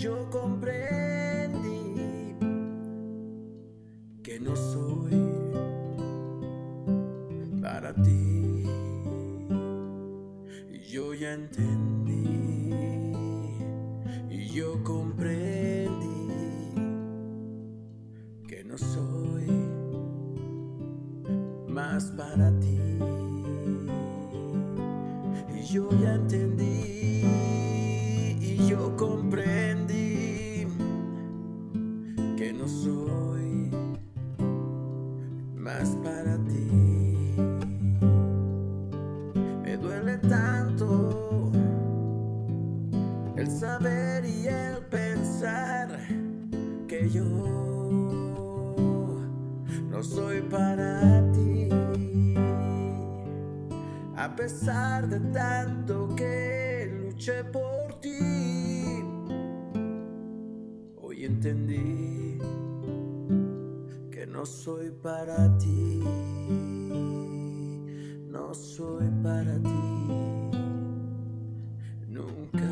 yo comprendí que no soy para ti. Yo ya entendí y yo comprendí que no soy más para ti. Yo ya entendí y yo comprendí no soy más para ti. Me duele tanto el saber y el pensar que yo no soy para ti. A pesar de tanto que luché por y entendí que no soy para ti, no soy para ti, nunca.